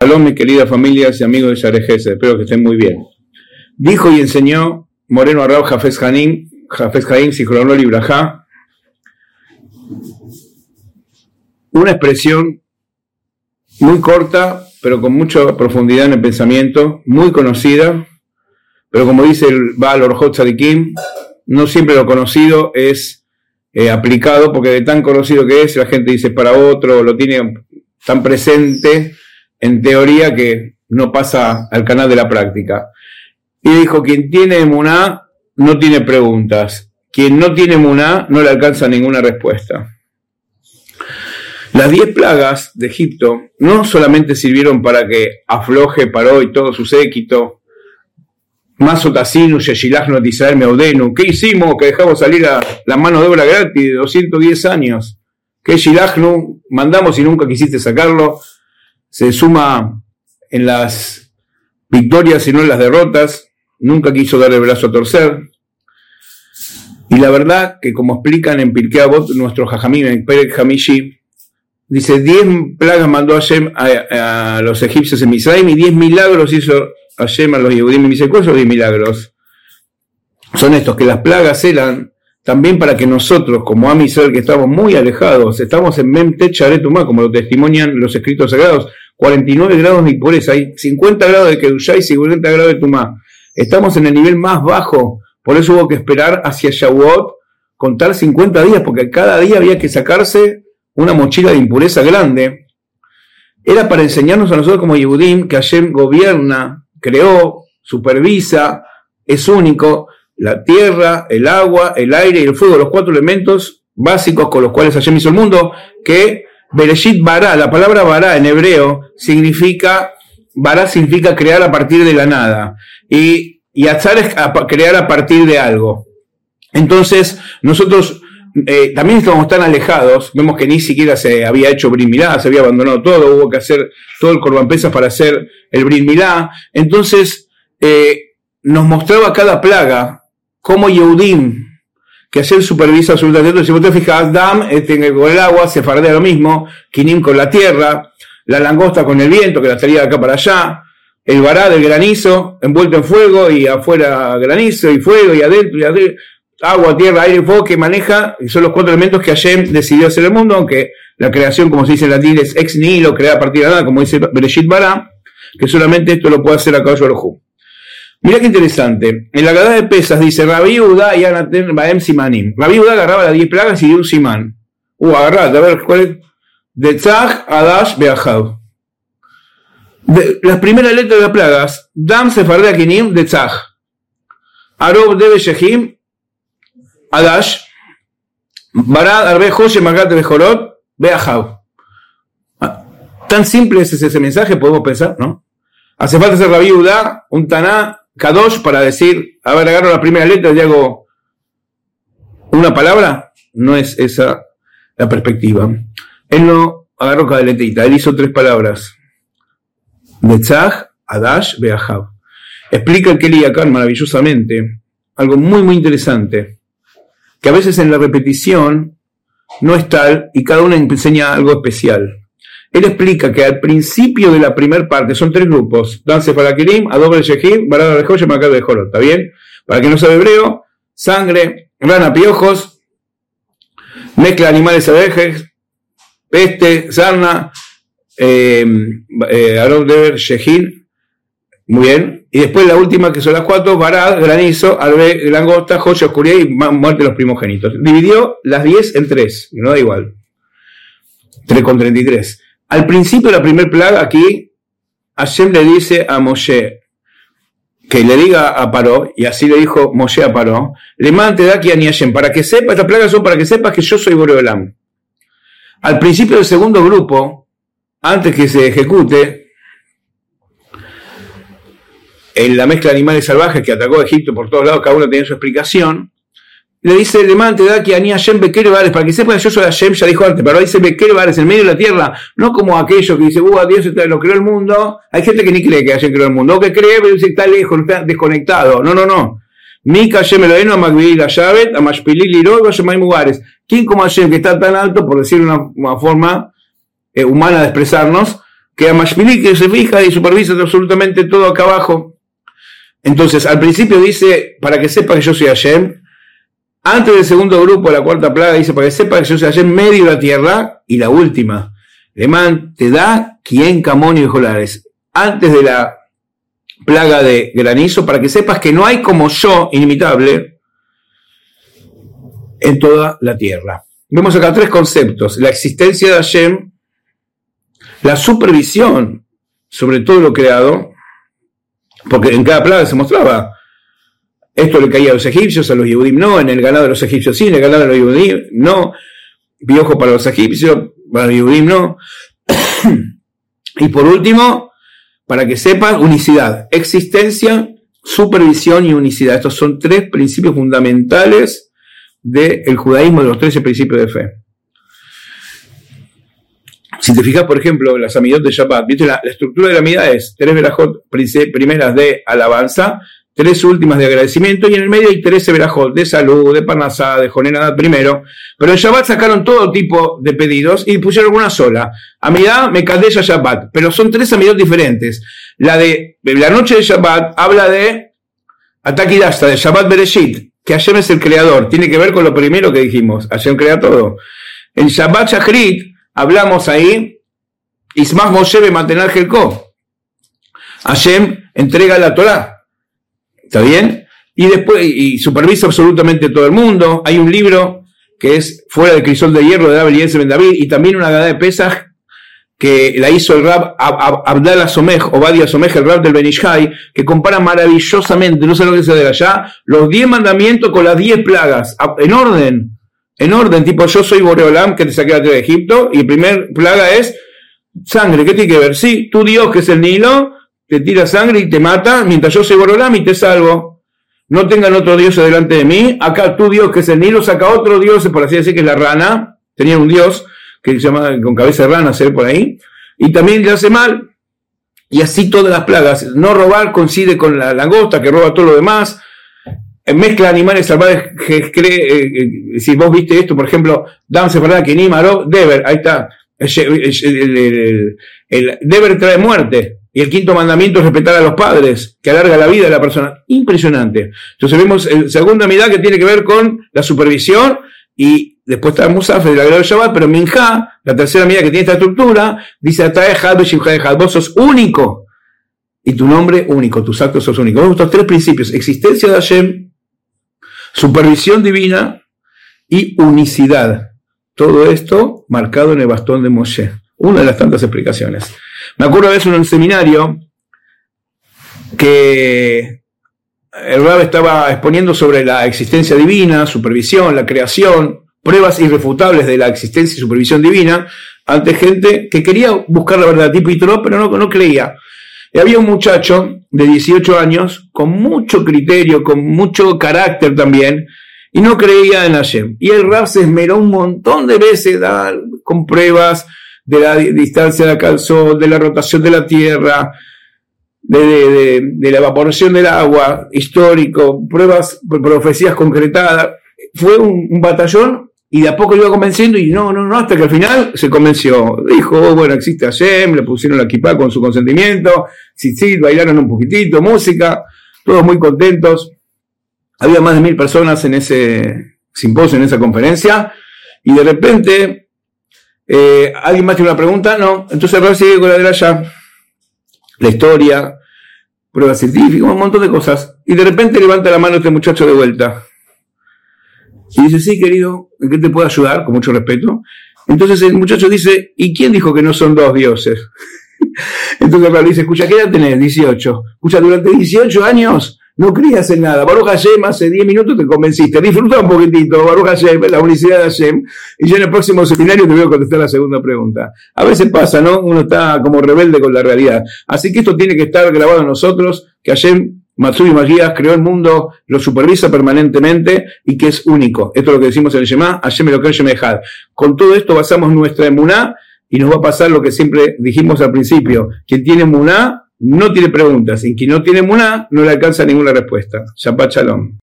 Shalom, mis queridas familias y amigos de Sharejes, espero que estén muy bien. Dijo y enseñó Moreno Arrao Jafes Hanim, Jafes Haim, Sichronol y Brajá, una expresión muy corta, pero con mucha profundidad en el pensamiento, muy conocida, pero como dice el Baal Orhot Tzadikim, no siempre lo conocido es eh, aplicado, porque de tan conocido que es, la gente dice para otro, lo tiene tan presente en teoría que no pasa al canal de la práctica. Y dijo, quien tiene emuná no tiene preguntas. Quien no tiene emuná no le alcanza ninguna respuesta. Las diez plagas de Egipto no solamente sirvieron para que afloje Paró y todo su séquito, Masotasinu, Yeshilachno, Israel, Meudenu, ¿qué hicimos? Que dejamos salir a la mano de obra gratis de 210 años. ¿Qué Shilachnu? Mandamos y nunca quisiste sacarlo se suma en las victorias y no en las derrotas, nunca quiso dar el brazo a torcer. Y la verdad que como explican en Pirkei Avot, nuestro Jajamim, en Perek Hamishi, dice, 10 plagas mandó a, los egipcios en Misraim y 10 milagros hizo Hashem a los Yehudim en ¿Cuáles son 10 milagros? Son estos, que las plagas eran también para que nosotros, como Amisrael, que estamos muy alejados, estamos en Memte Charetumá, como lo testimonian los escritos sagrados, 49 grados de impureza, hay 50 grados de Kedushá y 50 grados de Tumá. Estamos en el nivel más bajo, por eso hubo que esperar hacia Shavuot, contar 50 días, porque cada día había que sacarse una mochila de impureza grande. Era para enseñarnos a nosotros como Yehudim que Hashem gobierna, creó, supervisa, es único, la tierra, el agua, el aire y el fuego, los cuatro elementos básicos con los cuales Hashem hizo el mundo, que Bereshit bara, la palabra bara en hebreo significa, bara significa crear a partir de la nada. Y, y azar es crear a partir de algo. Entonces, nosotros eh, también estamos tan alejados, vemos que ni siquiera se había hecho Brin se había abandonado todo, hubo que hacer todo el Corban para hacer el Brin Entonces, eh, nos mostraba cada plaga cómo Yehudim, que hacer supervisa absolutamente. Si vos te fijas, Dam este, con el agua se fardea lo mismo, Kinim con la tierra, la langosta con el viento que la estaría de acá para allá, el vará del granizo envuelto en fuego y afuera granizo y fuego y adentro y adentro, agua, tierra, aire y fuego que maneja, y son los cuatro elementos que Hashem decidió hacer el mundo, aunque la creación, como se dice en latín, es ex nihilo, creada a partir de nada, como dice Bereshit Bará, que solamente esto lo puede hacer a caballo rojo. Mira qué interesante. En la cadena de pesas dice Rabí Udá y Anaten Baem Simanim. Rabí Udá agarraba las 10 plagas y dio un simán. Uh, agarrate, a ver cuál es. De Tzach, Adash, Beahab. las primeras letras de las plagas, Dam Sefardea Kinim, de Tzach. Arob Debe Shehim, Adash. Barad Arbe Joshe Magate Bejorot, Beahab. Ah, tan simple es ese mensaje, podemos pensar, ¿no? Hace falta ser Rabí Udá, un Taná Kadosh para decir, a ver, agarro la primera letra y hago una palabra, no es esa la perspectiva. Él no agarró cada letrita, él hizo tres palabras. Netzach, Adash, Beahab. Explica el Kelly Yakan maravillosamente algo muy, muy interesante. Que a veces en la repetición no es tal y cada uno enseña algo especial. Él explica que al principio de la primera parte son tres grupos: Dance para Kirim, Adobe Shehim, Barada de Joya, Macar de Jorot. ¿Está bien? Para que no sabe hebreo, sangre, rana, piojos, mezcla de animales salvajes, peste, sarna, eh, eh, Adobe. Muy bien. Y después la última, que son las cuatro: Barad, granizo, albe, langosta, joya, oscuridad y muerte de los primogénitos. Dividió las diez en tres, no da igual. 3 con 33. Al principio de la primera plaga aquí, Hashem le dice a Moshe que le diga a Paró, y así le dijo Moshe a Paró, le mante aquí a Hashem, para que sepa, estas plagas son para que sepas que yo soy Boreolam. Al principio del segundo grupo, antes que se ejecute, en la mezcla de animales salvajes que atacó a Egipto por todos lados, cada uno tenía su explicación, le dice le mante da que anía Hashem Beker Bares, para que sepa que yo soy Hashem, ya dijo antes, pero dice Beker Bares en medio de la tierra, no como aquello que dice, uh, Dios lo creó el mundo, hay gente que ni cree que Hashem creó el mundo, o que cree, pero dice está lejos, está desconectado, no, no, no. Mika Hashem Eloheinu a Magbil a Shabet, a Mashpilil Lirol, a Shemay Mugares. ¿Quién como Hashem que está tan alto, por decir una, una forma eh, humana de expresarnos, que a Mashmili que se fija y supervisa absolutamente todo acá abajo? Entonces, al principio dice, para que sepa que yo soy Hashem, antes del segundo grupo, la cuarta plaga, dice, para que sepa que yo soy Hashem, medio la tierra, y la última, Lemán te da quien camón y jolares. Antes de la plaga de granizo, para que sepas que no hay como yo, inimitable, en toda la tierra. Vemos acá tres conceptos. La existencia de Hashem, la supervisión sobre todo lo creado, porque en cada plaga se mostraba, esto le caía a los egipcios, a los Yehudim no, en el ganado de los egipcios sí, en el ganado de los Yehudim no, piojo para los egipcios, para los Yehudim no. y por último, para que sepan, unicidad, existencia, supervisión y unicidad. Estos son tres principios fundamentales del judaísmo, de los 13 principios de fe. Si te fijas, por ejemplo, las amidot de Shabbat, ¿viste? La, estructura de la amidad es tres verajot primeras de alabanza, tres últimas de agradecimiento y en el medio hay tres verajot de salud, de parnasá, de jonenadad primero. Pero en Shabbat sacaron todo tipo de pedidos y pusieron una sola. Amidad, Mekadesh Shabbat. Pero son tres amidot diferentes. La de la noche de Shabbat habla de Atakidashta, de Shabbat Bereshit, que Hashem es el creador. Tiene que ver con lo primero que dijimos. Hashem crea todo. En Shabbat Shachrit, hablamos ahí, Ismach Moshe mantener Jelko. Hashem entrega la Torah. ¿Está bien? Y después, y supervisa absolutamente todo el mundo. Hay un libro que es Fuera del crisol de hierro de David Ben David, y también una gada de pesas que la hizo el rab Abdallah Somej, Obadia el rab del Benishai, que compara maravillosamente, no sé lo que se de allá, los diez mandamientos con las diez plagas, en orden en orden, tipo yo soy Boreolam que te saqué de Egipto y primer plaga es sangre, ¿qué tiene que ver? Sí, tu Dios que es el Nilo, te tira sangre y te mata, mientras yo soy Boreolam y te salvo. No tengan otro Dios delante de mí, acá tu Dios que es el Nilo saca otro Dios, por así decir que es la rana, tenía un Dios que se llama con cabeza de rana, se por ahí, y también le hace mal, y así todas las plagas. No robar coincide con la langosta que roba todo lo demás, mezcla animales salvajes, cree, eh, eh, si vos viste esto, por ejemplo, Dance verdad que Nimaro, Deber, ahí está, el, Deber trae muerte, y el quinto mandamiento es respetar a los padres, que alarga la vida de la persona. Impresionante. Entonces vemos la segunda mitad que tiene que ver con la supervisión y después está Musaf, el agrado Shabbat, pero Minja, la tercera medida que tiene esta estructura, dice vos sos único. Y tu nombre único, tus actos son únicos. Estos tres principios, existencia de Hashem, supervisión divina y unicidad. Todo esto marcado en el bastón de Moshe. Una de las tantas explicaciones. Me acuerdo de vez en un seminario que el Rab estaba exponiendo sobre la existencia divina, supervisión, la creación, pruebas irrefutables de la existencia y supervisión divina ante gente que quería buscar la verdad tipo y pero no, no creía. Y había un muchacho de 18 años con mucho criterio, con mucho carácter también, y no creía en Hashem. Y el Rab se esmeró un montón de veces con pruebas de la distancia de acá sol, de la rotación de la Tierra, de, la evaporación del agua, histórico, pruebas, profecías concretadas. Fue un batallón y de a poco iba convenciendo y no, no, no, hasta que al final se convenció. Dijo, oh, bueno, existe Hashem, le pusieron la equipa con su consentimiento, sí, sí, bailaron un poquitito, música, todos muy contentos. Había más de mil personas en ese simposio, en esa conferencia, y de repente, eh, ¿alguien más tiene una pregunta? No, entonces ahora sigue con la de allá, la historia, pruebas científicas, un montón de cosas, y de repente levanta la mano este muchacho de vuelta y dice, sí, querido, ¿en qué te puedo ayudar? Con mucho respeto. Entonces el muchacho dice, ¿y quién dijo que no son dos dioses? Entonces Pablo dice, escucha, ¿qué edad tenés? 18. Escucha, durante 18 años no creías en nada. Baruch Hashem, hace 10 minutos te convenciste. Disfruta un poquitito, Baruch Hashem, la unicidad de Hashem. Y yo en el próximo seminario te voy a contestar la segunda pregunta. A veces pasa, ¿no? Uno está como rebelde con la realidad. Así que esto tiene que estar grabado en nosotros, que Hashem Matsui Magías creó el mundo, lo supervisa permanentemente y que es único. Esto es lo que decimos en el Shema, Hashem lo que dejad. Con todo esto basamos nuestra emuná y nos va a pasar lo que siempre dijimos al principio. Quien tiene emuná no tiene preguntas y quien no tiene emuná no le alcanza ninguna respuesta. Shabbat Shalom.